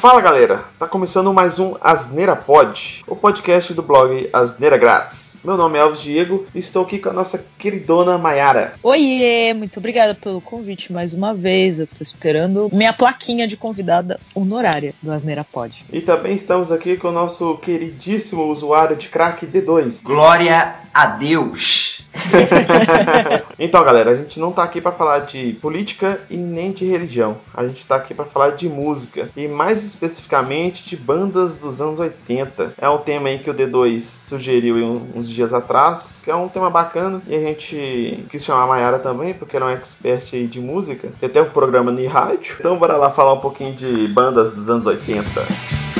Fala galera, tá começando mais um Asneira Pod, o podcast do blog Asneira Grátis. Meu nome é Alves Diego e estou aqui com a nossa queridona Maiara. Oiê, muito obrigada pelo convite mais uma vez. Eu tô esperando minha plaquinha de convidada honorária do Asneira Pod. E também estamos aqui com o nosso queridíssimo usuário de crack D2. Glória a Deus! então, galera, a gente não tá aqui para falar de política e nem de religião. A gente tá aqui para falar de música e mais especificamente de bandas dos anos 80. É um tema aí que o D2 sugeriu uns dias atrás, que é um tema bacana e a gente quis chamar a Mayara também, porque ela é uma expert aí de música. Tem até um programa no rádio. Então, bora lá falar um pouquinho de bandas dos anos 80.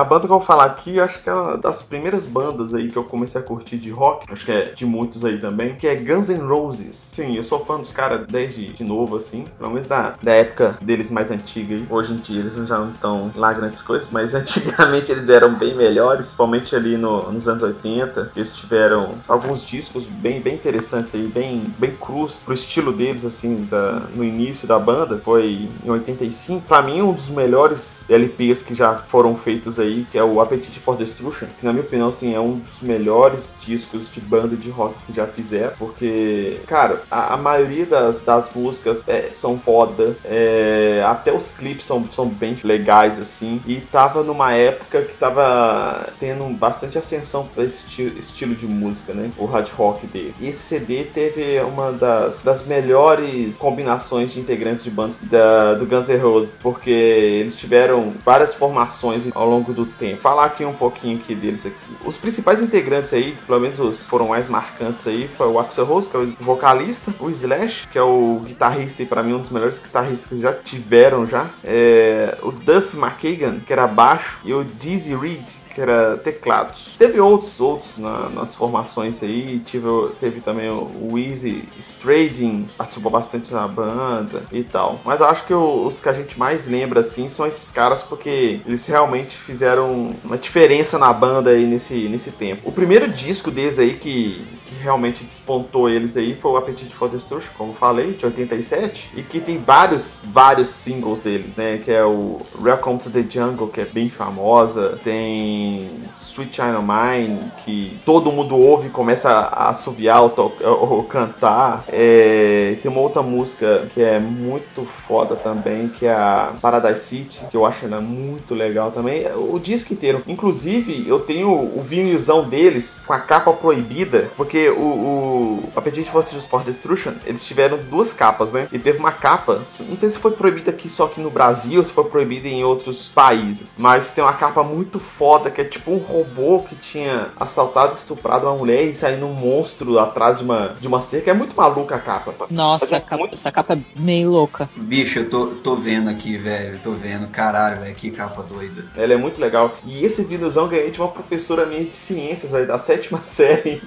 A banda que eu vou falar aqui, acho que é uma das primeiras bandas aí que eu comecei a curtir de rock, acho que é de muitos aí também, que é Guns N' Roses. Sim, eu sou fã dos caras desde de novo, assim, pelo menos da, da época deles mais antiga aí. Hoje em dia eles já não estão lá grandes coisas, mas antigamente eles eram bem melhores, principalmente ali no, nos anos 80. Eles tiveram alguns discos bem, bem interessantes aí, bem, bem cruz pro estilo deles, assim, da, no início da banda. Foi em 85. Pra mim, um dos melhores LPs que já foram feitos aí aí, que é o Appetite for Destruction, que na minha opinião, assim, é um dos melhores discos de banda de rock que já fizeram, porque, cara, a, a maioria das, das músicas é, são foda, é, até os clipes são, são bem legais, assim, e tava numa época que tava tendo bastante ascensão pra esse esti estilo de música, né, o hard rock dele. E esse CD teve uma das, das melhores combinações de integrantes de banda da, do Guns N' Roses, porque eles tiveram várias formações ao longo do do tempo. Falar aqui um pouquinho aqui deles aqui. Os principais integrantes aí, pelo menos os foram mais marcantes aí, foi o Axel Rose, que é o vocalista, o Slash, que é o guitarrista e para mim um dos melhores guitarristas que já tiveram já, é, o Duff McKagan, que era baixo, e o Dizzy Reed, que era teclados. Teve outros, outros na, nas formações aí, tive, teve também o Easy Strading, participou bastante na banda e tal. Mas acho que os que a gente mais lembra assim são esses caras porque eles realmente fizeram uma diferença na banda aí nesse, nesse tempo. O primeiro disco deles aí que, que realmente despontou eles aí foi o Appetite for Destruction, como falei, de 87, e que tem vários, vários singles deles, né? Que é o Welcome to the Jungle, que é bem famosa, tem Sweet China Mine, que todo mundo ouve e começa a assoviar ou, ou cantar. É, tem uma outra música que é muito foda também, que é a Paradise City, que eu acho ela muito legal também. O disco inteiro. Inclusive, eu tenho o vinilzão deles com a capa proibida, porque o, o Appetite for Destruction, eles tiveram duas capas, né? E teve uma capa, não sei se foi proibida aqui só aqui no Brasil, ou se foi proibida em outros países, mas tem uma capa muito foda que é tipo um robô que tinha assaltado, estuprado uma mulher e saindo um monstro atrás de uma, de uma cerca. É muito maluca a capa. Nossa, é capa, muito... essa capa é meio louca. Bicho, eu tô, tô vendo aqui, velho. Tô vendo. Caralho, velho, que capa doida. Ela é muito legal. E esse vinilzão ganhei de uma professora minha de ciências aí, da sétima série.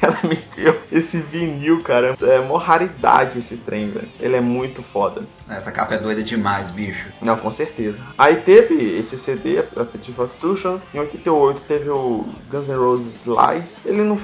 Ela esse vinil, cara. É uma raridade esse trem, velho. Ele é muito foda. Essa capa é doida demais, bicho. Não, com certeza. Aí teve esse CD, a Petit Destruction. Em 88 teve o Guns N' Roses Lies. Ele não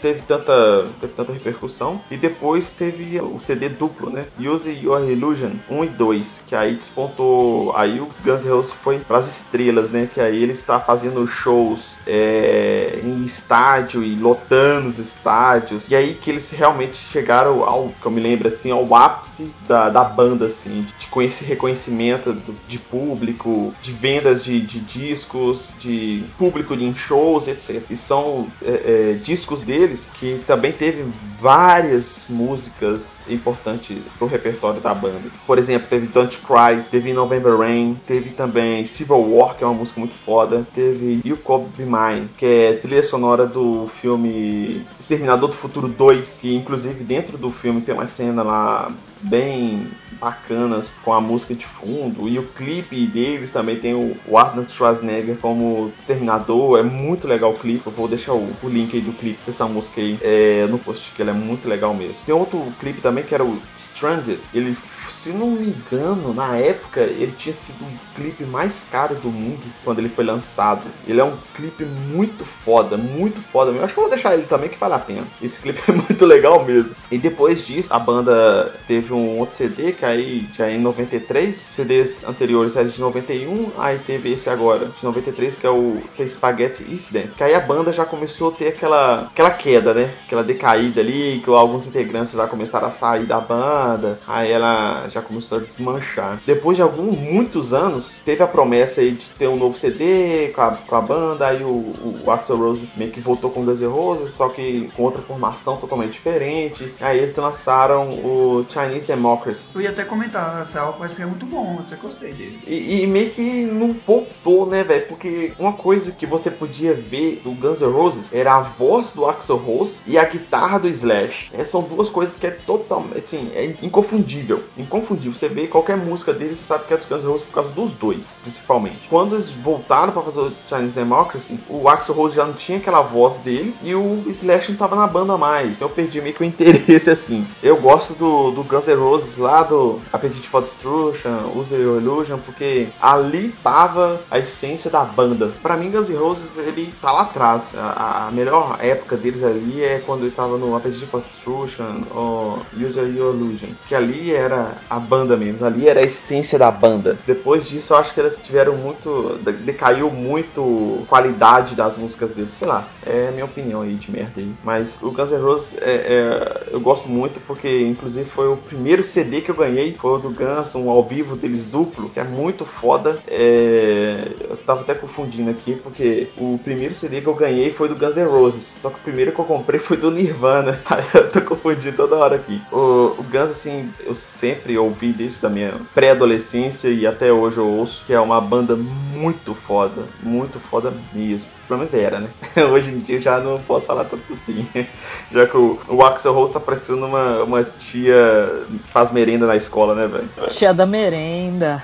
teve tanta, teve tanta repercussão. E depois teve o CD duplo, né? Use Your Illusion 1 e 2. Que aí despontou. Aí o Guns N' Roses foi pras estrelas, né? Que aí ele está fazendo shows é, em estádio e lotando os estádios. E aí que eles realmente chegaram ao, que eu me lembro assim, ao ápice da, da banda, assim assim, de reconhecimento de público, de vendas de, de discos, de público em shows, etc. E são é, é, discos deles que também teve várias músicas importantes pro repertório da banda. Por exemplo, teve Don't Cry, teve November Rain, teve também Civil War, que é uma música muito foda, teve You Could Be Mine, que é trilha sonora do filme Exterminador do Futuro 2, que inclusive dentro do filme tem uma cena lá bem bacanas com a música de fundo. E o clipe deles também tem o, Arnold Schwarzenegger como exterminador é muito legal o clipe. Eu vou deixar o, o link aí do clipe dessa música aí é, no post que ele é muito legal mesmo. Tem outro clipe também que era o Stranded. Ele se não me engano, na época ele tinha sido o clipe mais caro do mundo quando ele foi lançado. Ele é um clipe muito foda, muito foda mesmo. Acho que eu vou deixar ele também que vale a pena. Esse clipe é muito legal mesmo. E depois disso, a banda teve um outro CD que aí já é em 93. CDs anteriores eram de 91, aí teve esse agora de 93 que é o é Spaghetti Incident. Que aí a banda já começou a ter aquela aquela queda, né? Aquela decaída ali, que alguns integrantes já começaram a sair da banda. Aí ela já começou a desmanchar. Depois de alguns, muitos anos, teve a promessa aí de ter um novo CD com a, com a banda, aí o, o, Axel Rose meio que voltou com Guns N' Roses, só que com outra formação totalmente diferente. Aí eles lançaram o Chinese Democracy. Eu ia até comentar, esse álbum vai ser muito bom, eu até gostei dele. E, e meio que não voltou, né, velho? Porque uma coisa que você podia ver do Guns N' Roses era a voz do Axel Rose e a guitarra do Slash. É, são duas coisas que é totalmente, assim, é inconfundível. Inconfundível. Você vê qualquer música deles, você sabe que é dos Guns N' Roses por causa dos dois, principalmente. Quando eles voltaram para fazer o Chinese Democracy, o Axel Rose já não tinha aquela voz dele e o Slash não tava na banda mais. Eu perdi meio que o interesse assim. Eu gosto do, do Guns N' Roses lá do Appetite for Destruction, Use Your Illusion, porque ali tava a essência da banda. Para mim, Guns N' Roses ele tá lá atrás. A, a, melhor época deles ali é quando ele tava no Appetite for Destruction ou Use Your Illusion, que ali era a banda mesmo, ali era a essência da banda. Depois disso, eu acho que eles tiveram muito. decaiu muito qualidade das músicas deles, sei lá. É minha opinião aí de merda aí. Mas o Guns N' Roses é, é, eu gosto muito porque, inclusive, foi o primeiro CD que eu ganhei. Foi o do Guns, um ao vivo deles duplo, que é muito foda. É, eu tava até confundindo aqui porque o primeiro CD que eu ganhei foi do Guns N' Roses. Só que o primeiro que eu comprei foi do Nirvana. Eu tô confundindo toda hora aqui. O, o Guns, assim, eu sempre ouvi desde a minha pré-adolescência e até hoje eu ouço que é uma banda muito foda. Muito foda mesmo pelo menos era, né? Hoje em dia eu já não posso falar tanto assim. Já que o, o Axel Rose tá parecendo uma, uma tia que faz merenda na escola, né, velho? Tia da merenda.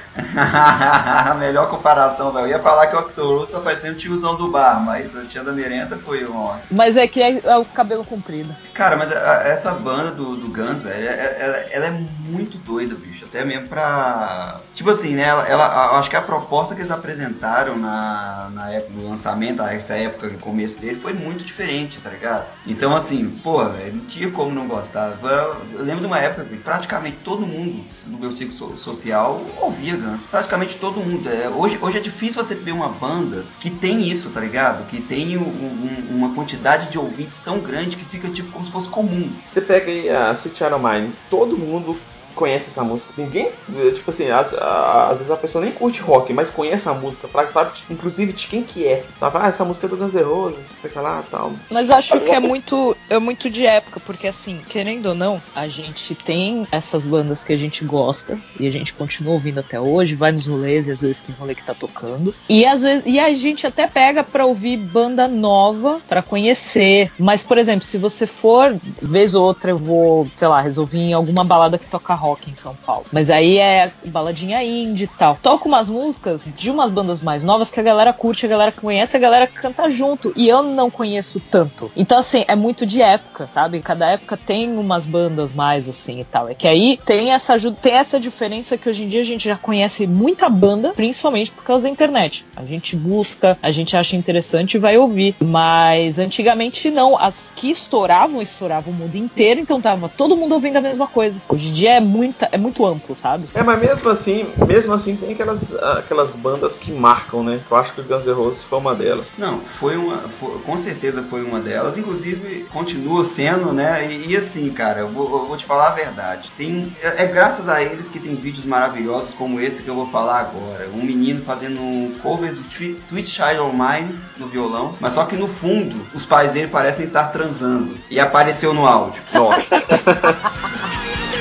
Melhor comparação, velho. Eu ia falar que o Axel Rose tá parecendo o tiozão do bar, mas a tia da merenda foi um Mas é que é, é, o cabelo comprido. Cara, mas a, essa banda do, do Guns, velho, ela, ela, ela, é muito doida, bicho. Até mesmo pra. Tipo assim, né? Ela, ela, acho que a proposta que eles apresentaram na, na época do lançamento, essa época, no começo dele, foi muito diferente, tá ligado? Então, assim, pô, não tinha como não gostar. Eu lembro de uma época que praticamente todo mundo no meu ciclo social ouvia Guns. Praticamente todo mundo. É, hoje, hoje é difícil você ver uma banda que tem isso, tá ligado? Que tem um, um, uma quantidade de ouvintes tão grande que fica tipo como se fosse comum. Você pega aí a Sweet Child Mine, todo mundo conhece essa música. Ninguém, tipo assim, às, às, vezes a pessoa nem curte rock, mas conhece a música, sabe, inclusive de quem que é. Sabe, ah, essa música é do Guns N' Roses, sei lá, tal. Mas acho que é muito, é muito de época, porque assim, querendo ou não, a gente tem essas bandas que a gente gosta e a gente continua ouvindo até hoje, vai nos rolês e às vezes tem rolê que tá tocando. E às vezes e a gente até pega para ouvir banda nova, para conhecer. Mas por exemplo, se você for vez ou outra eu vou, sei lá, resolver em alguma balada que toca rock rock em São Paulo. Mas aí é baladinha indie e tal. Toca umas músicas de umas bandas mais novas que a galera curte, a galera conhece, a galera canta junto. E eu não conheço tanto. Então, assim, é muito de época, sabe? Cada época tem umas bandas mais assim e tal. É que aí tem essa ajuda, tem essa diferença que hoje em dia a gente já conhece muita banda, principalmente por causa da internet. A gente busca, a gente acha interessante e vai ouvir. Mas antigamente não. As que estouravam, estouravam o mundo inteiro, então tava todo mundo ouvindo a mesma coisa. Hoje em dia é muita, é muito amplo, sabe? É, mas mesmo assim, mesmo assim tem aquelas, aquelas bandas que marcam, né? Eu acho que o Guns N' Roses foi uma delas. Não, foi uma, foi, com certeza foi uma delas. Inclusive continua sendo, né? E, e assim, cara, eu vou, eu vou, te falar a verdade. Tem, é, é, graças a eles que tem vídeos maravilhosos como esse que eu vou falar agora. Um menino fazendo um cover do Sweet Child of Mine no violão, mas só que no fundo os pais dele parecem estar transando e apareceu no áudio. Nossa.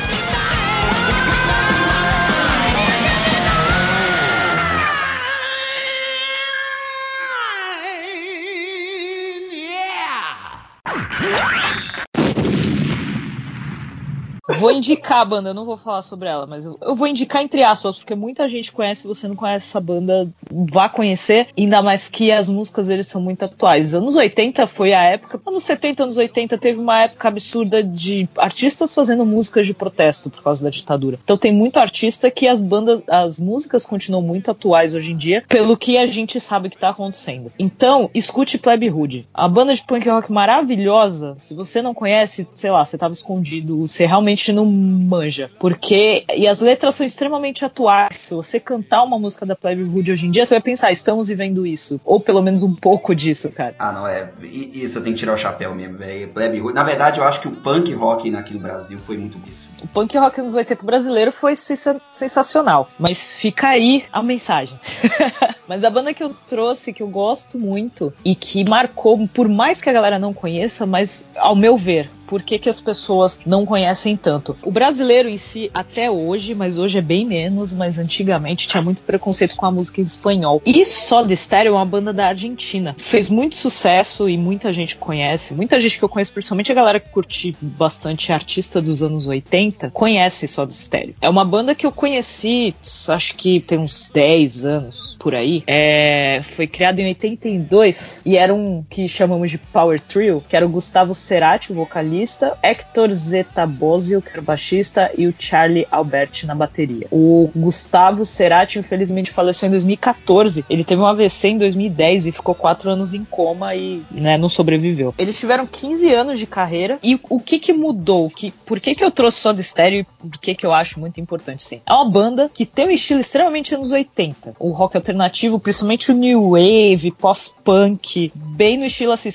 vou indicar a banda, eu não vou falar sobre ela, mas eu, eu, vou indicar entre aspas, porque muita gente conhece, se você não conhece essa banda, vá conhecer, ainda mais que as músicas deles são muito atuais. Anos 80 foi a época, anos 70, anos 80 teve uma época absurda de artistas fazendo músicas de protesto por causa da ditadura. Então tem muito artista que as bandas, as músicas continuam muito atuais hoje em dia, pelo que a gente sabe que tá acontecendo. Então, escute Plebe Hood. A banda de punk rock maravilhosa, se você não conhece, sei lá, você tava escondido, você realmente não manja. Porque, e as letras são extremamente atuais. Se você cantar uma música da Plebe Hood hoje em dia, você vai pensar, estamos vivendo isso. Ou pelo menos um pouco disso, cara. Ah, não, é. Isso eu tenho que tirar o chapéu mesmo, velho. Plebe Hood. Na verdade, eu acho que o punk rock aqui no Brasil foi muito isso. O punk rock nos 80 brasileiro foi sensacional. Mas fica aí a mensagem. mas a banda que eu trouxe, que eu gosto muito e que marcou, por mais que a galera não conheça, mas ao meu ver, por que, que as pessoas não conhecem tanto. O brasileiro em si, até hoje, mas hoje é bem menos, mas antigamente tinha muito preconceito com a música em espanhol. E Soda Stereo é uma banda da Argentina. Fez muito sucesso e muita gente conhece. Muita gente que eu conheço, principalmente a galera que curte bastante artista dos anos 80, conhece Soda Stereo. É uma banda que eu conheci, acho que tem uns 10 anos por aí. É, foi criada em 82 e era um que chamamos de Power Trio, que era o Gustavo Cerati, o vocalista vocalista, Hector Zetabozio, que era o baixista, e o Charlie Alberti na bateria. O Gustavo Cerati, infelizmente, faleceu em 2014. Ele teve um AVC em 2010 e ficou quatro anos em coma e né, não sobreviveu. Eles tiveram 15 anos de carreira e o que que mudou? Que, por que que eu trouxe só de estéreo e por que que eu acho muito importante, sim? É uma banda que tem um estilo extremamente anos 80. O rock alternativo, principalmente o new wave, pós-punk, bem no estilo assim,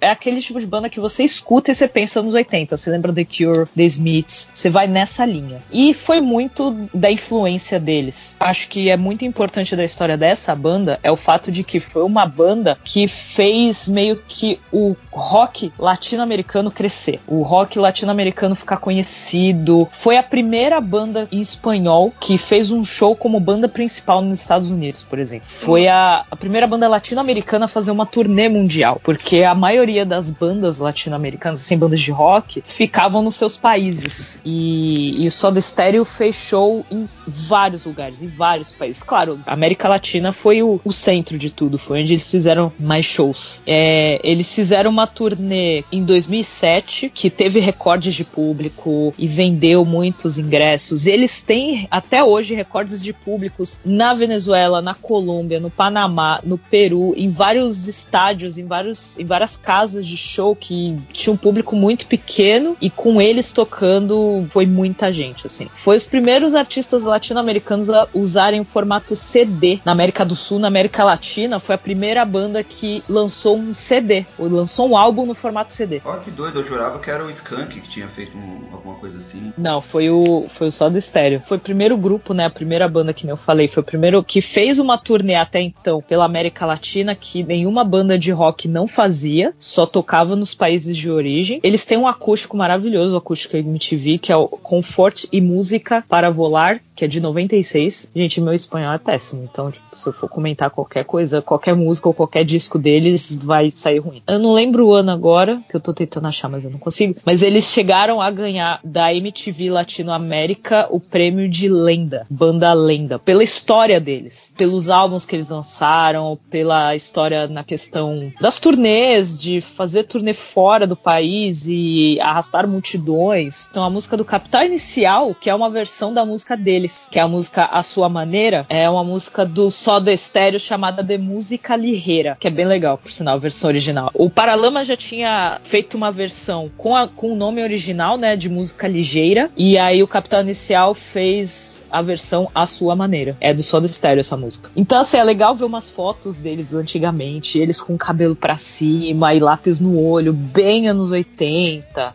é aquele tipo de banda que você escuta e você pensa anos 80. Você lembra The Cure, The Smiths, você vai nessa linha. E foi muito da influência deles. Acho que é muito importante da história dessa banda é o fato de que foi uma banda que fez meio que o rock latino-americano crescer. O rock latino-americano ficar conhecido. Foi a primeira banda em espanhol que fez um show como banda principal nos Estados Unidos, por exemplo. Foi a, a primeira banda latino-americana a fazer uma turnê mundial, porque a maioria das bandas latino-americanas, assim, bandas de rock ficavam nos seus países. E, e o Soda Stereo fechou em vários lugares, em vários países. Claro, a América Latina foi o, o centro de tudo, foi onde eles fizeram mais shows. É, eles fizeram uma turnê em 2007 que teve recordes de público e vendeu muitos ingressos. Eles têm até hoje recordes de públicos na Venezuela, na Colômbia, no Panamá, no Peru, em vários estádios, em, vários, em várias casas de show que tinha um público muito pequeno e com eles tocando foi muita gente, assim. Foi os primeiros artistas latino-americanos a usarem o formato CD na América do Sul, na América Latina, foi a primeira banda que lançou um CD, ou lançou um álbum no formato CD. Olha que doido, eu jurava que era o Skank que tinha feito um, alguma coisa assim. Não, foi o foi o Soda Stereo. Foi o primeiro grupo, né, a primeira banda que eu falei, foi o primeiro que fez uma turnê até então pela América Latina que nenhuma banda de rock não fazia, só tocava nos países de origem. Eles têm um acústico maravilhoso, o acústico MTV, que é o Comfort e Música para Volar, que é de 96. Gente, meu espanhol é péssimo, então tipo, se eu for comentar qualquer coisa, qualquer música ou qualquer disco deles vai sair ruim. Eu não lembro o ano agora, que eu tô tentando achar, mas eu não consigo. Mas eles chegaram a ganhar da MTV Latinoamérica o prêmio de lenda, banda lenda, pela história deles, pelos álbuns que eles lançaram, pela história na questão das turnês, de fazer turnê fora do país e arrastar multidões. Então a música do Capital Inicial, que é uma versão da música deles, que é a música A Sua Maneira, é uma música do Soda Estéreo chamada de Música Lirreira, que é bem legal, por sinal, a versão original. O Paralama já tinha feito uma versão com, a, com o nome original, né, de música ligeira, e aí o Capital Inicial fez a versão A Sua Maneira. É do Soda Estéreo essa música. Então, assim, é legal ver umas fotos deles antigamente, eles com cabelo pra cima e lápis no olho, bem anos 80,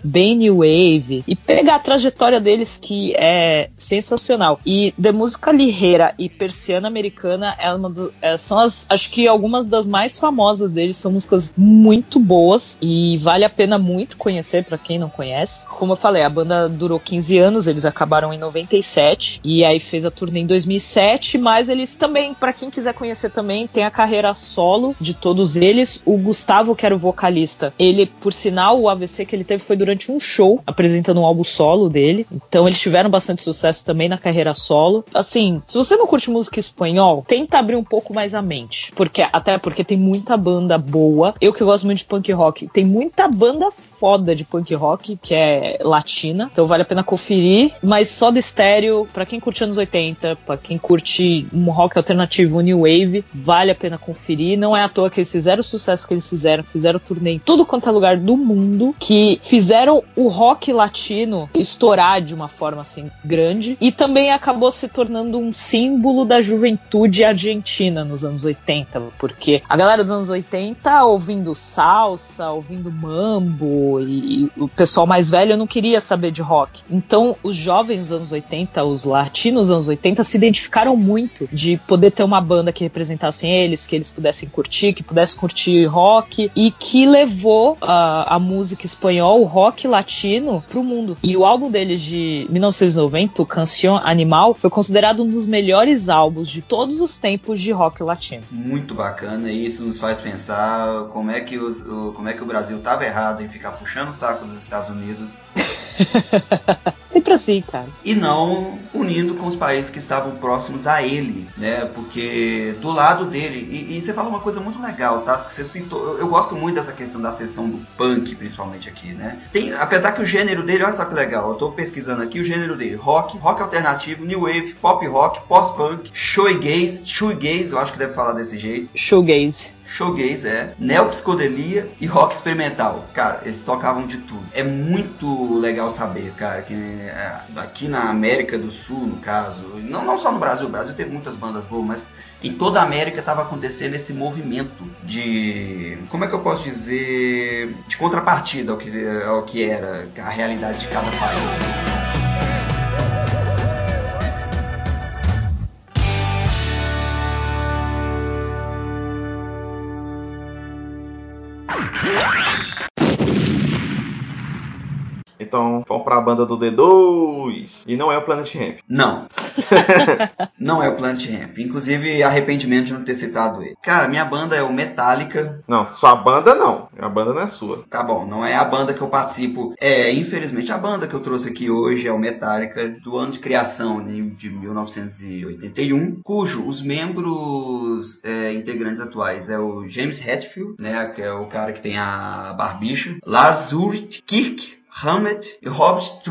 bem new wave, e pegar a trajetória deles que é sensacional. E de música lirreira e persiana americana é do, é, são as, acho que algumas das mais famosas deles são músicas muito boas e vale a pena muito conhecer para quem não conhece. Como eu falei, a banda durou 15 anos, eles acabaram em 97 e aí fez a turnê em 2007, mas eles também, para quem quiser conhecer também, tem a carreira solo de todos eles o Gustavo, que era o vocalista, ele, por sinal, o AVC que ele teve foi durante um show, apresentando um álbum solo dele. Então eles tiveram bastante sucesso também na carreira solo. Assim, se você não curte música espanhol, tenta abrir um pouco mais a mente. Porque, até porque tem muita banda boa. Eu que gosto muito de punk rock, tem muita banda foda de punk rock, que é latina. Então vale a pena conferir. Mas só de estéreo, para quem curte anos 80, para quem curte um rock alternativo, new wave, vale a pena conferir. Não é à toa que eles fizeram o sucesso que eles fizeram, fizeram turnê em tudo quanto é lugar do mundo, que fizeram o rock latino estourar de uma forma assim grande e também acabou se tornando um símbolo da juventude argentina nos anos 80, porque a galera dos anos 80 ouvindo salsa, ouvindo mambo e, e o pessoal mais velho não queria saber de rock. Então, os jovens anos 80, os latinos anos 80 se identificaram muito de poder ter uma banda que representasse eles, que eles pudessem curtir, que pudessem curtir rock e que levou a, a música espanhol, o rock latino pro mundo. E o álbum deles de 1990, o Canción Animal, foi considerado um dos melhores álbuns de todos os tempos de rock latino. Muito bacana, e isso nos faz pensar como é que, os, como é que o Brasil estava errado em ficar puxando o saco dos Estados Unidos. Sempre assim, cara. E não unindo com os países que estavam próximos a ele, né? Porque do lado dele, e, e você fala uma coisa muito legal, tá? Que você citou, eu, eu, gosto muito dessa questão da sessão do punk, principalmente aqui, né? Tem, apesar que o gênero dele, olha só que legal, eu tô pesquisando aqui o gênero dele: rock, rock alternativo, new wave, pop rock, post-punk, shoegaze, shoegaze, eu acho que deve falar desse jeito. Shoegaze showgaze, é, neopsicodelia e rock experimental. Cara, eles tocavam de tudo. É muito legal saber, cara, que é, aqui na América do Sul, no caso, não, não só no Brasil, o Brasil teve muitas bandas boas, mas em toda a América estava acontecendo esse movimento de, como é que eu posso dizer, de contrapartida ao que, ao que era a realidade de cada país. Então, vamos pra banda do D2. E não é o Planet Ramp. Não. não é o Planet Ramp. Inclusive, arrependimento de não ter citado ele. Cara, minha banda é o Metallica. Não, sua banda não. A banda não é sua. Tá bom, não é a banda que eu participo. É, infelizmente, a banda que eu trouxe aqui hoje é o Metallica, do ano de criação de 1981, cujo os membros é, integrantes atuais é o James Hetfield, né, que é o cara que tem a barbicha, Lars Ulrich Kirk, Hammett e Robert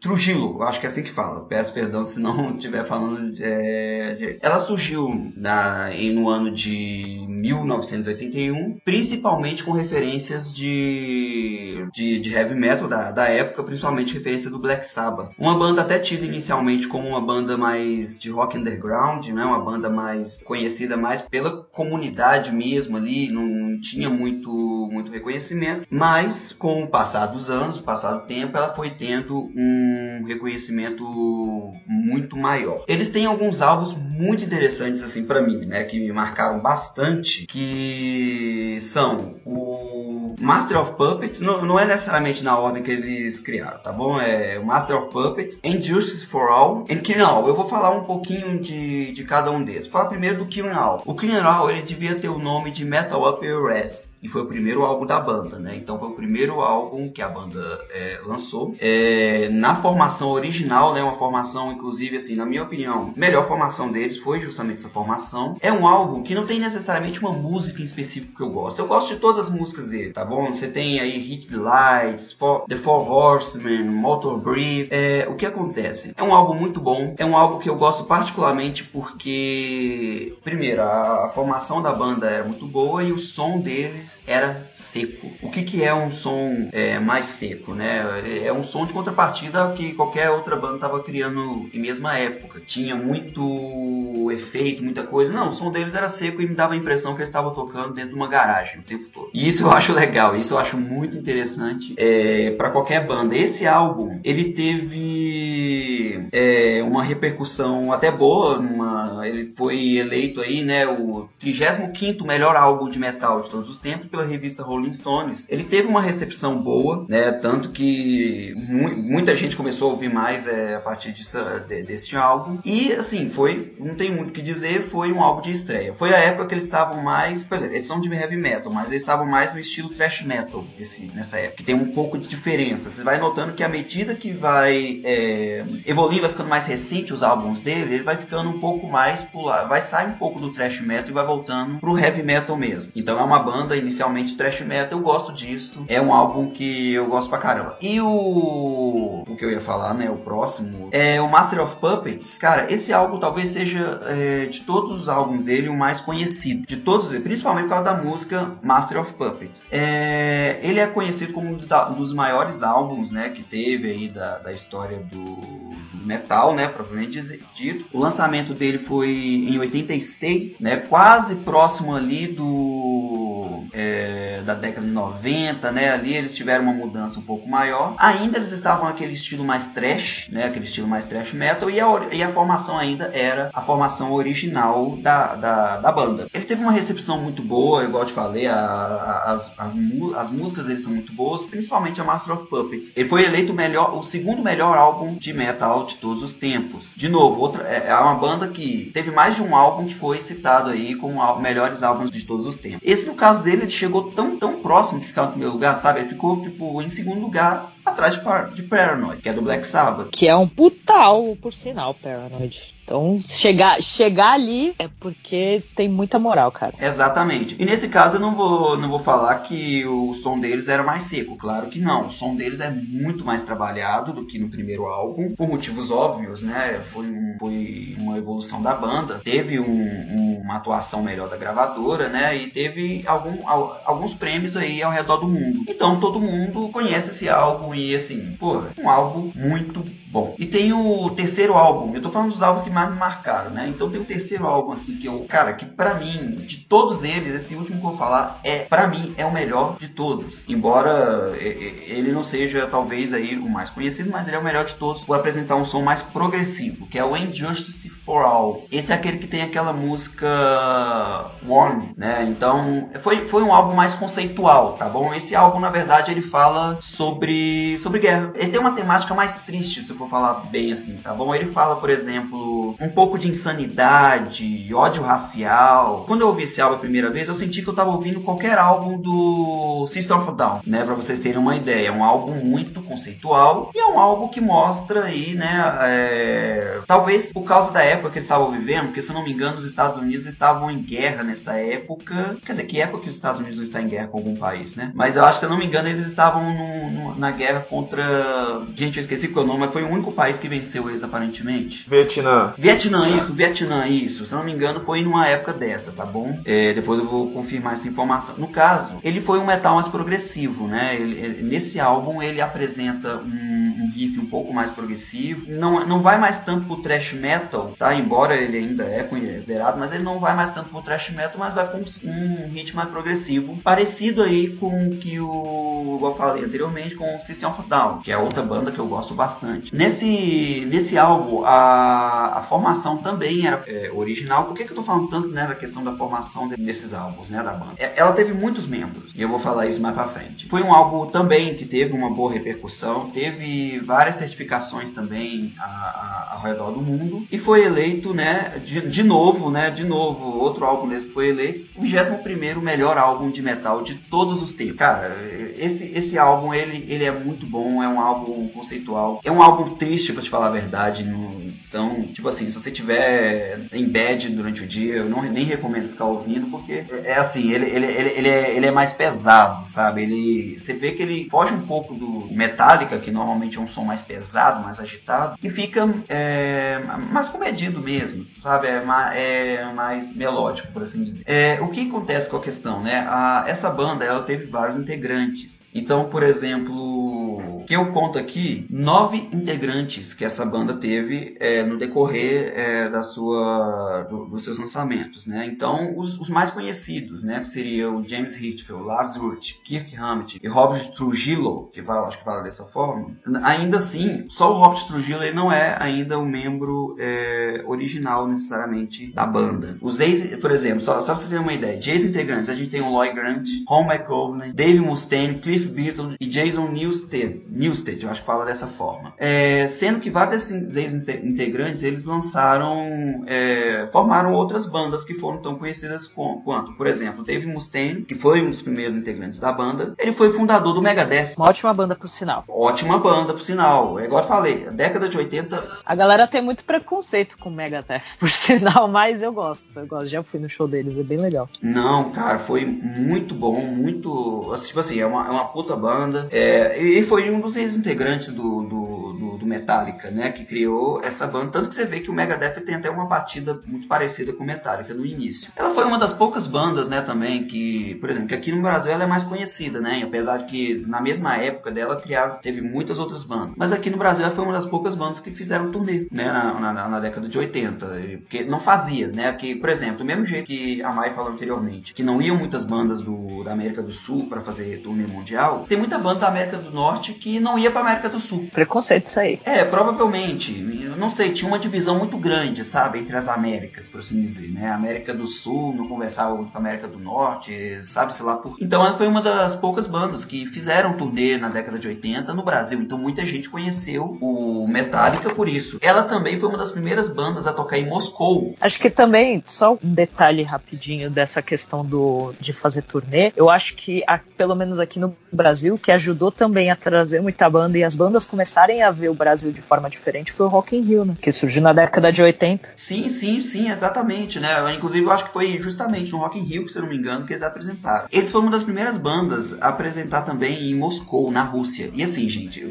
Trujillo, acho que é assim que fala. Peço perdão se não estiver falando. É, ela surgiu na, no ano de 1981, principalmente com referências de, de, de heavy metal da, da, época, principalmente referência do Black Sabbath. Uma banda até tida inicialmente como uma banda mais de rock underground, né? uma banda mais conhecida mais pela comunidade mesmo ali, não tinha muito, muito reconhecimento, mas com o passar dos anos, o passar do tempo, ela foi tendo um reconhecimento muito maior. Eles têm alguns álbuns muito interessantes assim para mim, né, que me marcaram bastante que são o Master of Puppets, não, não é necessariamente na ordem que eles criaram, tá bom? É o Master of Puppets, Injustice for All e Killing All. Eu vou falar um pouquinho de, de cada um deles. Vou falar primeiro do Killing All. O Killing All ele devia ter o nome de Metal Up Your Ass e foi o primeiro álbum da banda, né? Então foi o primeiro álbum que a banda é, lançou. É, na formação original, né? Uma formação, inclusive, assim, na minha opinião, melhor formação deles foi justamente essa formação. É um álbum que não tem necessariamente uma música em específico que eu gosto. Eu gosto de todas as músicas dele, tá bom? Você tem aí Hit the Lights, For, The Four Horsemen, Motor Brief. É, o que acontece? É um álbum muito bom. É um álbum que eu gosto particularmente porque, primeiro, a, a formação da banda era muito boa e o som deles era seco. O que, que é um som é, mais seco, né? É um som de contrapartida que qualquer outra banda estava criando em mesma época. Tinha muito efeito, muita coisa. Não, o som deles era seco e me dava a impressão que eles estavam tocando dentro de uma garagem o tempo todo. E isso eu acho legal, isso eu acho muito interessante é, para qualquer banda. Esse álbum, ele teve é, uma repercussão até boa, ele foi eleito aí, né, o 35º melhor álbum de metal de todos os tempos pela revista Rolling Stones. Ele teve uma recepção boa, né? Tanto que mu muita gente começou a ouvir mais é, a partir disso, de, desse álbum. E assim, foi, não tem muito o que dizer, foi um álbum de estreia. Foi a época que eles estavam mais, por exemplo, eles são de heavy metal, mas eles estavam mais no estilo thrash metal esse, nessa época, que tem um pouco de diferença. Você vai notando que à medida que vai é, evoluindo, vai ficando mais recente os álbuns dele, ele vai ficando um pouco mais pular, vai sair um pouco do thrash metal e vai voltando pro heavy metal mesmo. Então é uma banda inicialmente thrash metal, eu gosto disso. É um álbum que eu gosto pra caramba. E o o que eu ia falar, né, o próximo, é o Master of Puppets. Cara, esse álbum talvez seja é, de todos os álbuns dele o mais conhecido. De todos, principalmente por causa da música Master of Puppets. É, ele é conhecido como um dos maiores álbuns, né, que teve aí da, da história do metal, né, propriamente dito. O lançamento dele foi em 86, né, quase próximo ali do é, da década de 90, né, ali eles tiveram uma mudança um pouco maior. Ainda eles estavam aquele estilo mais trash, né, aquele estilo mais trash metal e a, e a formação ainda era a formação original da, da, da banda. Ele teve uma recepção muito boa, igual eu te falei, a, a, as, as, as músicas dele são muito boas, principalmente a Master of Puppets. Ele foi eleito o melhor, o segundo melhor álbum de metal de todos os tempos. De novo, outra, é, é uma banda que teve mais de um álbum que foi citado aí como melhores álbuns de todos os tempos. Esse, no caso dele, ele chegou tão, tão próximo de ficar no primeiro lugar, sabe? Ele ficou, tipo, em segundo lugar atrás de, de Paranoid, que é do Black Sabbath. Que é um putal, por sinal, Paranoid. Então, chegar, chegar ali é porque tem muita moral, cara. Exatamente. E nesse caso eu não vou, não vou falar que o som deles era mais seco, claro que não. O som deles é muito mais trabalhado do que no primeiro álbum, por motivos óbvios, né? Foi, um, foi uma evolução da banda, teve um, um, uma atuação melhor da gravadora, né? E teve algum, alguns prêmios aí ao redor do mundo. Então todo mundo conhece esse álbum e assim, pô, um álbum muito bom. E tem o terceiro álbum, eu tô falando dos álbuns que mais me marcaram, né? Então tem o terceiro álbum, assim, que eu, cara, que para mim, de todos eles, esse último que eu vou falar, é, para mim, é o melhor de todos. Embora ele não seja, talvez, aí o mais conhecido, mas ele é o melhor de todos por apresentar um som mais progressivo, que é o Injustice for All. Esse é aquele que tem aquela música Warm, né? Então, foi, foi um álbum mais conceitual, tá bom? Esse álbum, na verdade, ele fala sobre, sobre guerra. Ele tem uma temática mais triste, se eu for falar bem assim, tá bom? Ele fala, por exemplo, um pouco de insanidade, ódio racial. Quando eu ouvi esse álbum a primeira vez, eu senti que eu tava ouvindo qualquer álbum do System of Down, né? Pra vocês terem uma ideia. É um álbum muito conceitual e é um álbum que mostra aí, né? É... Talvez por causa da época que eles estavam vivendo, porque se eu não me engano, os Estados Unidos estavam em guerra nessa época. Quer dizer, que época que os Estados Unidos está em guerra com algum país, né? Mas eu acho que, se eu não me engano, eles estavam no, no, na guerra contra. Gente, eu esqueci qual é o nome, mas foi o único país que venceu eles, aparentemente. Vietnã. Vietnã, isso, Vietnã, isso. Se eu não me engano, foi numa época dessa, tá bom? É, depois eu vou confirmar essa informação. No caso, ele foi um metal mais progressivo, né? Ele, nesse álbum ele apresenta um, um, riff um pouco mais progressivo. Não, não vai mais tanto pro thrash metal, tá? Embora ele ainda é considerado, mas ele não vai mais tanto pro thrash metal, mas vai com um ritmo mais progressivo, parecido aí com o que o, eu falei anteriormente, com o System of Down, que é outra banda que eu gosto bastante. Nesse, nesse álbum, a, a formação também era é, original. Por que, que eu tô falando tanto né, da questão da formação desses álbuns, né, da banda? É, ela teve muitos membros, e eu vou falar isso mais pra frente. Foi um álbum também que teve uma boa repercussão, teve várias certificações também a, a, ao redor do mundo, e foi eleito, né, de, de novo, né, de novo, outro álbum desse foi eleito, o 21 melhor álbum de metal de todos os tempos. Cara, esse, esse álbum, ele, ele é muito bom, é um álbum conceitual, é um álbum triste, pra te falar a verdade, no, então, tipo assim, se você tiver em bed durante o dia, eu não, nem recomendo ficar ouvindo, porque é, é assim, ele, ele, ele, ele, é, ele é mais pesado, sabe? Ele, você vê que ele foge um pouco do Metallica, que normalmente é um som mais pesado, mais agitado, e fica é, mais comedido mesmo, sabe? É, é mais melódico, por assim dizer. É, o que acontece com a questão, né? A, essa banda, ela teve vários integrantes. Então, por exemplo, que eu conto aqui, nove integrantes que essa banda teve é, no decorrer é, da sua, do, dos seus lançamentos, né? Então, os, os, mais conhecidos, né? Que seriam James Hetfield, Lars Ulrich, Kirk Hammett e Robert Trujillo, que fala, acho que fala dessa forma. Ainda assim, só o Robert Trujillo ele não é ainda o um membro é, original necessariamente da banda. Os ex, por exemplo, só, só pra você ter uma ideia, de ex-integrantes, a gente tem o Lloyd Grant, Ron McGovney, Dave Mustaine, Cliff Cliff Burton e Jason Newsted, Newsted eu acho que fala dessa forma. É, sendo que vários desses ex-integrantes eles lançaram, é, formaram outras bandas que foram tão conhecidas com, quanto, por exemplo, Dave Mustaine, que foi um dos primeiros integrantes da banda, ele foi fundador do Megadeth. Uma ótima banda por sinal. Ótima banda por sinal. É igual eu falei, a década de 80. A galera tem muito preconceito com o Megadeth, por sinal, mas eu gosto. Eu gosto, já fui no show deles, é bem legal. Não, cara, foi muito bom, muito. Tipo assim, é uma, é uma puta banda. É, e foi um dos ex-integrantes do, do, do, do, Metallica, né? Que criou essa banda. Tanto que você vê que o Megadeth tem até uma batida muito parecida com o Metallica no início. Ela foi uma das poucas bandas, né, também, que, por exemplo, que aqui no Brasil ela é mais conhecida, né? Apesar de que na mesma época dela criaram, teve muitas outras bandas. Mas aqui no Brasil ela foi uma das poucas bandas que fizeram turnê, né? Na, na, na década de 80. Porque não fazia, né? Que, por exemplo, do mesmo jeito que a Mai falou anteriormente, que não iam muitas bandas do, da América do Sul para fazer turnê mundial, tem muita banda da América do Norte que não ia pra América do Sul. Preconceito isso aí. É, provavelmente. Eu não sei, tinha uma divisão muito grande, sabe? Entre as Américas, por assim dizer, né? A América do Sul não conversava muito com a América do Norte, sabe, sei lá por. Então ela foi uma das poucas bandas que fizeram turnê na década de 80 no Brasil. Então muita gente conheceu o Metallica por isso. Ela também foi uma das primeiras bandas a tocar em Moscou. Acho que também, só um detalhe rapidinho dessa questão do, de fazer turnê, eu acho que, pelo menos aqui no Brasil, que ajudou também a trazer muita banda e as bandas começarem a ver o Brasil de forma diferente foi o Rock in Rio, né? Que surgiu na década de 80. Sim, sim, sim, exatamente, né? Inclusive, eu acho que foi justamente no Rock in Rio, se eu não me engano, que eles apresentaram. Eles foram uma das primeiras bandas a apresentar também em Moscou, na Rússia. E assim, gente,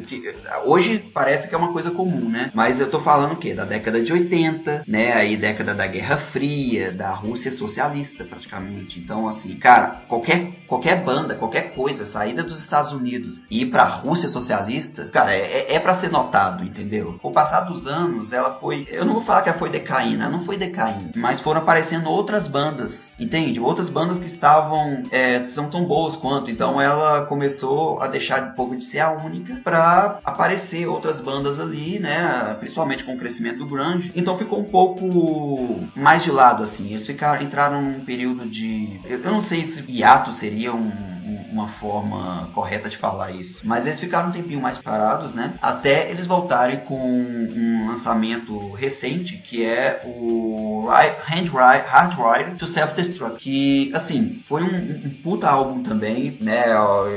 hoje parece que é uma coisa comum, né? Mas eu tô falando o quê? Da década de 80, né? Aí década da Guerra Fria, da Rússia socialista, praticamente. Então, assim, cara, qualquer, qualquer banda, qualquer coisa, saída dos Estados Unidos e ir pra Rússia socialista, cara, é, é, é para ser notado, entendeu? Com o passar dos anos, ela foi. Eu não vou falar que ela foi decaindo, ela não foi decaindo, mas foram aparecendo outras bandas, entende? Outras bandas que estavam. É, são tão boas quanto. Então ela começou a deixar um pouco de ser a única para aparecer outras bandas ali, né? Principalmente com o crescimento do grunge. Então ficou um pouco mais de lado, assim. Eles ficaram, entraram num período de. Eu, eu não sei se hiato seria um uma forma correta de falar isso. Mas eles ficaram um tempinho mais parados, né? Até eles voltarem com um lançamento recente, que é o Hardwired to Self-Destruct. Que, assim, foi um, um, puta álbum também, né?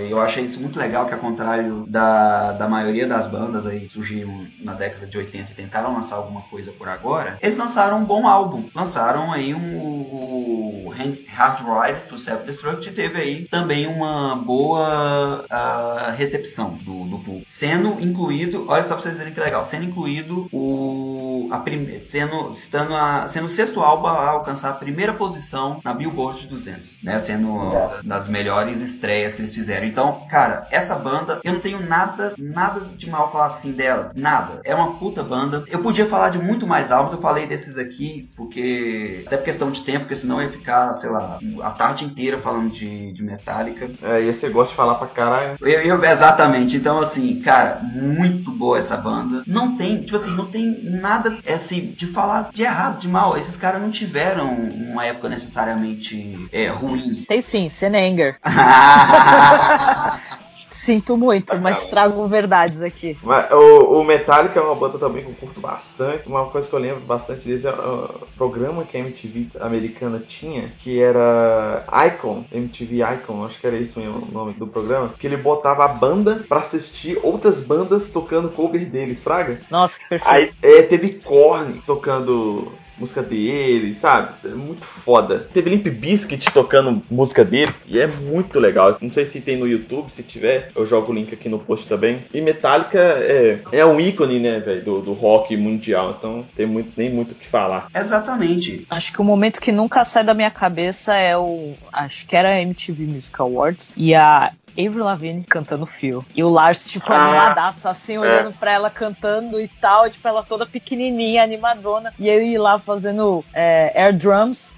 Eu achei isso muito legal, que ao contrário da, da maioria das bandas aí que surgiram na década de 80 e tentaram lançar alguma coisa por agora, eles lançaram um bom álbum. Lançaram aí um, o Hardwired to Self-Destruct e teve aí também uma boa uh, recepção do, do público. Sendo incluído, olha só pra vocês verem que legal, sendo incluído o a primeira, sendo estando a, sendo o sexto álbum a alcançar a primeira posição na Billboard 200, né, sendo é. das melhores estreias que eles fizeram. Então, cara, essa banda, eu não tenho nada nada de mal falar assim dela, nada. É uma puta banda. Eu podia falar de muito mais álbuns, eu falei desses aqui porque até por questão de tempo, porque senão ia ficar, sei lá, a tarde inteira falando de, de Metallica. É, e você gosta de falar pra caralho. Eu, eu, exatamente. Então, assim, cara, muito boa essa banda. Não tem, tipo assim, não tem nada, assim, de falar de errado, de mal. Esses caras não tiveram uma época necessariamente é, ruim. Tem sim, Senenger. Sinto muito, mas trago verdades aqui. Mas, o, o Metallica é uma banda também que eu curto bastante. Uma coisa que eu lembro bastante deles é o programa que a MTV americana tinha, que era Icon, MTV Icon, acho que era isso mesmo o nome do programa, que ele botava a banda pra assistir outras bandas tocando cover deles, fraga? Nossa, que perfeito. Aí é, teve Korn tocando música deles, sabe? É muito foda. Teve Limp Bizkit tocando música deles e é muito legal. Não sei se tem no YouTube, se tiver, eu jogo o link aqui no post também. E Metallica é, é um ícone, né, velho, do, do rock mundial, então tem muito, nem muito o que falar. Exatamente. Acho que o momento que nunca sai da minha cabeça é o. Acho que era a MTV Music Awards e a Avril Lavigne cantando Fio. E o Lars, tipo, ah, animadaço, assim, é. olhando pra ela cantando e tal, tipo, ela toda pequenininha, animadona. E eu ia lá fazendo é, air drums.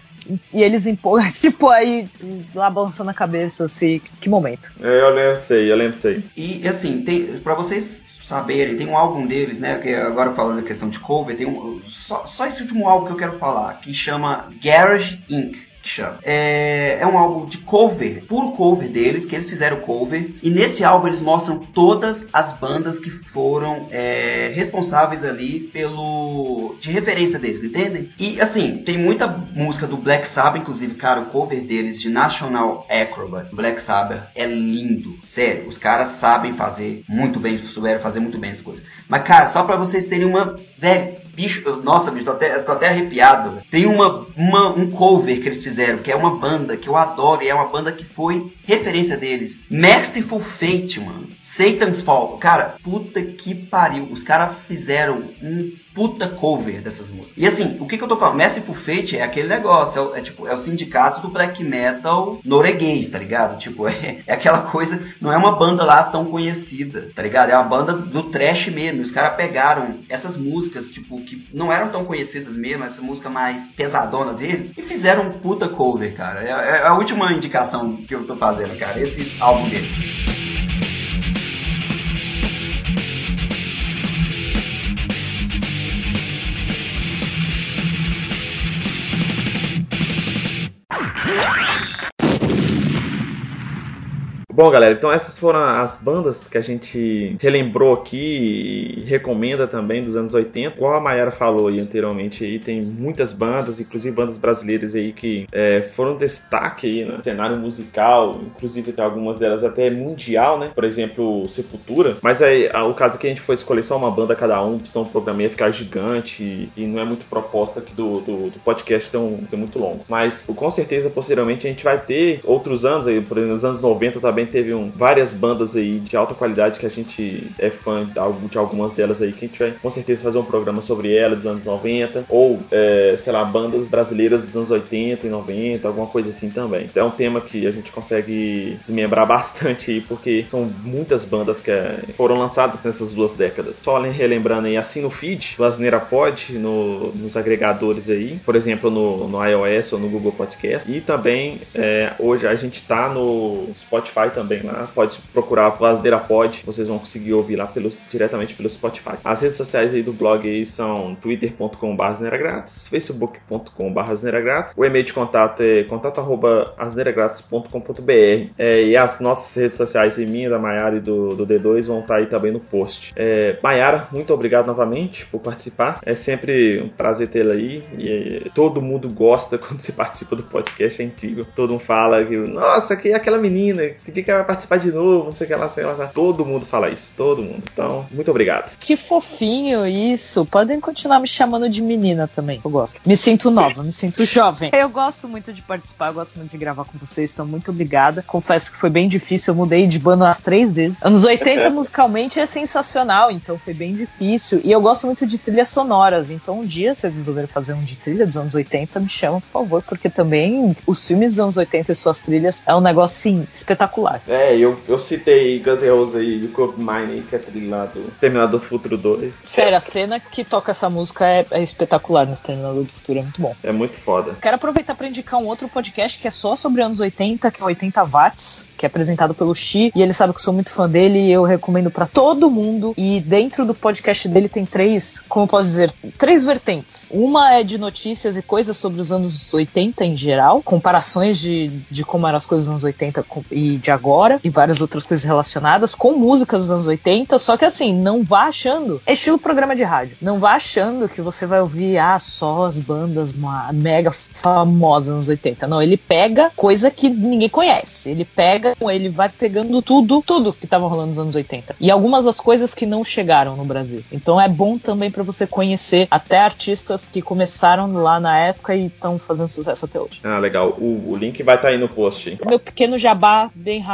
E eles empolgam, tipo, aí lá balançando a cabeça, assim, que momento. É, eu lembro sei, eu lembro sei. E assim, tem, pra vocês saberem, tem um álbum deles, né, que agora falando da questão de cover, tem um, só, só esse último álbum que eu quero falar, que chama Garage Inc Fiction. É, é um álbum de cover, puro cover deles, que eles fizeram cover. E nesse álbum eles mostram todas as bandas que foram é, responsáveis ali pelo. de referência deles, entendem? E assim, tem muita música do Black Sabbath, inclusive, cara, o cover deles de National Acrobat, Black Sabbath, é lindo. Sério, os caras sabem fazer muito bem, souberam fazer muito bem as coisas. Mas, cara, só pra vocês terem uma. Velho, bicho. Nossa, bicho, tô até, tô até arrepiado. Tem uma, uma, um cover que eles fizeram, que é uma banda que eu adoro, e é uma banda que foi referência deles. Merciful Fate, mano. Satan's Fall. Cara, puta que pariu. Os caras fizeram um puta cover dessas músicas. E assim, o que, que eu tô falando? Merciful Fate é aquele negócio, é, é, tipo, é o sindicato do black metal norueguês, tá ligado? Tipo, é, é, aquela coisa, não é uma banda lá tão conhecida, tá ligado? É uma banda do trash mesmo. Os caras pegaram essas músicas, tipo, que não eram tão conhecidas mesmo, essa música mais pesadona deles, e fizeram puta cover, cara. É, é a última indicação que eu tô fazendo, cara, esse álbum deles. Bom, galera, então essas foram as bandas que a gente relembrou aqui e recomenda também dos anos 80. Igual a Mayara falou aí anteriormente, aí tem muitas bandas, inclusive bandas brasileiras aí que é, foram destaque aí no cenário musical, inclusive tem algumas delas até mundial, né? Por exemplo, Sepultura. Mas aí, o caso aqui a gente foi escolher só uma banda cada um, senão o programa ia ficar gigante e, não é muito proposta aqui do, do, do podcast tão, tão muito longo. Mas com certeza, posteriormente, a gente vai ter outros anos aí, por exemplo, nos anos 90 também teve um, várias bandas aí de alta qualidade que a gente é fã de algumas delas aí, que a gente vai com certeza fazer um programa sobre ela dos anos 90, ou, é, sei lá, bandas brasileiras dos anos 80 e 90, alguma coisa assim também. Então é um tema que a gente consegue desmembrar bastante aí, porque são muitas bandas que é, foram lançadas nessas duas décadas. Só relembrando aí, assim no feed, do Asneira Pod, no, nos agregadores aí, por exemplo, no, no iOS ou no Google Podcast, e também é, hoje a gente tá no Spotify também lá. Pode procurar Ladeira Pod, vocês vão conseguir ouvir lá pelo, diretamente pelo Spotify. As redes sociais aí do blog aí são twitter.com.br grátis, facebook.com.br. O e-mail de contato é contato.asneiragratis.com.br é, e as nossas redes sociais aí, minha, da Maiara e do, do D2 vão estar tá aí também no post. É, Maiara, muito obrigado novamente por participar. É sempre um prazer tê-la aí e todo mundo gosta quando você participa do podcast, é incrível. Todo mundo fala que, nossa, que é aquela menina que que vai participar de novo, não sei o que lá, sei lá. Todo mundo fala isso, todo mundo. Então, muito obrigado. Que fofinho isso. Podem continuar me chamando de menina também, eu gosto. Me sinto nova, me sinto jovem. Eu gosto muito de participar, eu gosto muito de gravar com vocês, então muito obrigada. Confesso que foi bem difícil, eu mudei de banda umas três vezes. Anos 80 musicalmente é sensacional, então foi bem difícil. E eu gosto muito de trilhas sonoras, então um dia vocês resolverem fazer um de trilha dos anos 80, me chamam, por favor, porque também os filmes dos anos 80 e suas trilhas é um negócio, sim, espetacular. É, eu, eu citei Guns N' Roses aí, Cold Mine, que é trilha lá do Terminador do Futuro 2. Sério, a cena que toca essa música é, é espetacular no Terminador do Futuro, é muito bom. É muito foda. Quero aproveitar para indicar um outro podcast que é só sobre anos 80, que é 80 Watts, que é apresentado pelo Xi, e ele sabe que eu sou muito fã dele e eu recomendo para todo mundo. E dentro do podcast dele tem três, como eu posso dizer, três vertentes. Uma é de notícias e coisas sobre os anos 80 em geral, comparações de, de como eram as coisas nos anos 80 e de agora, e várias outras coisas relacionadas com músicas dos anos 80, só que assim, não vá achando, é estilo programa de rádio, não vá achando que você vai ouvir, ah, só as bandas mega famosas dos anos 80. Não, ele pega coisa que ninguém conhece, ele pega ele vai pegando tudo, tudo que estava rolando nos anos 80. E algumas das coisas que não chegaram no Brasil. Então é bom também para você conhecer até artistas que começaram lá na época e estão fazendo sucesso até hoje. Ah, legal. O, o link vai estar tá aí no post. Meu pequeno jabá, bem rápido,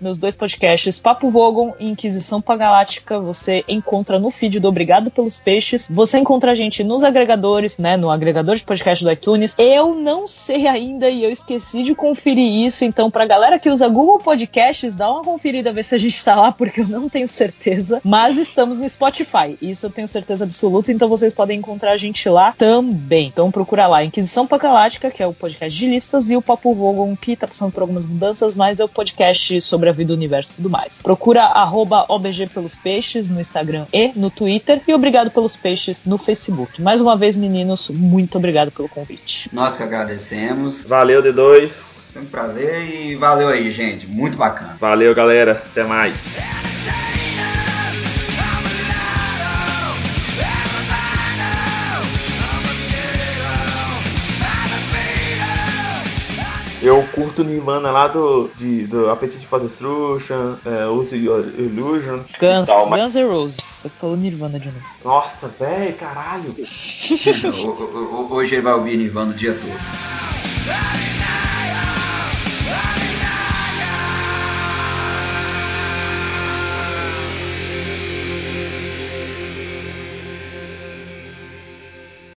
meus dois podcasts, Papo Vogon e Inquisição Pagalática, você encontra no feed do Obrigado pelos Peixes. Você encontra a gente nos agregadores, né, no agregador de podcast do iTunes. Eu não sei ainda e eu esqueci de conferir isso, então pra galera que usa Google Podcasts, dá uma conferida, ver se a gente tá lá, porque eu não tenho certeza. Mas estamos no Spotify, isso eu tenho certeza absoluta, então vocês podem encontrar a gente lá também. Então procura lá Inquisição Pagalática, que é o podcast de listas, e o Papo Vogon, que tá passando por algumas mudanças, mas é o podcast podcast sobre a vida, o universo e tudo mais. Procura arroba OBG pelos peixes no Instagram e no Twitter. E obrigado pelos peixes no Facebook. Mais uma vez, meninos, muito obrigado pelo convite. Nós que agradecemos. Valeu, D2. Foi um prazer e valeu aí, gente. Muito bacana. Valeu, galera. Até mais. Eu curto Nirvana lá do, de, do Appetite for Destruction, é, Use Your Illusion. Guns, Tal, mas- Guns N' Roses. Você falou Nirvana de novo. Nossa, velho, caralho. Ho- ho- ho- Hoje ele vai ouvir Nirvana o dia todo.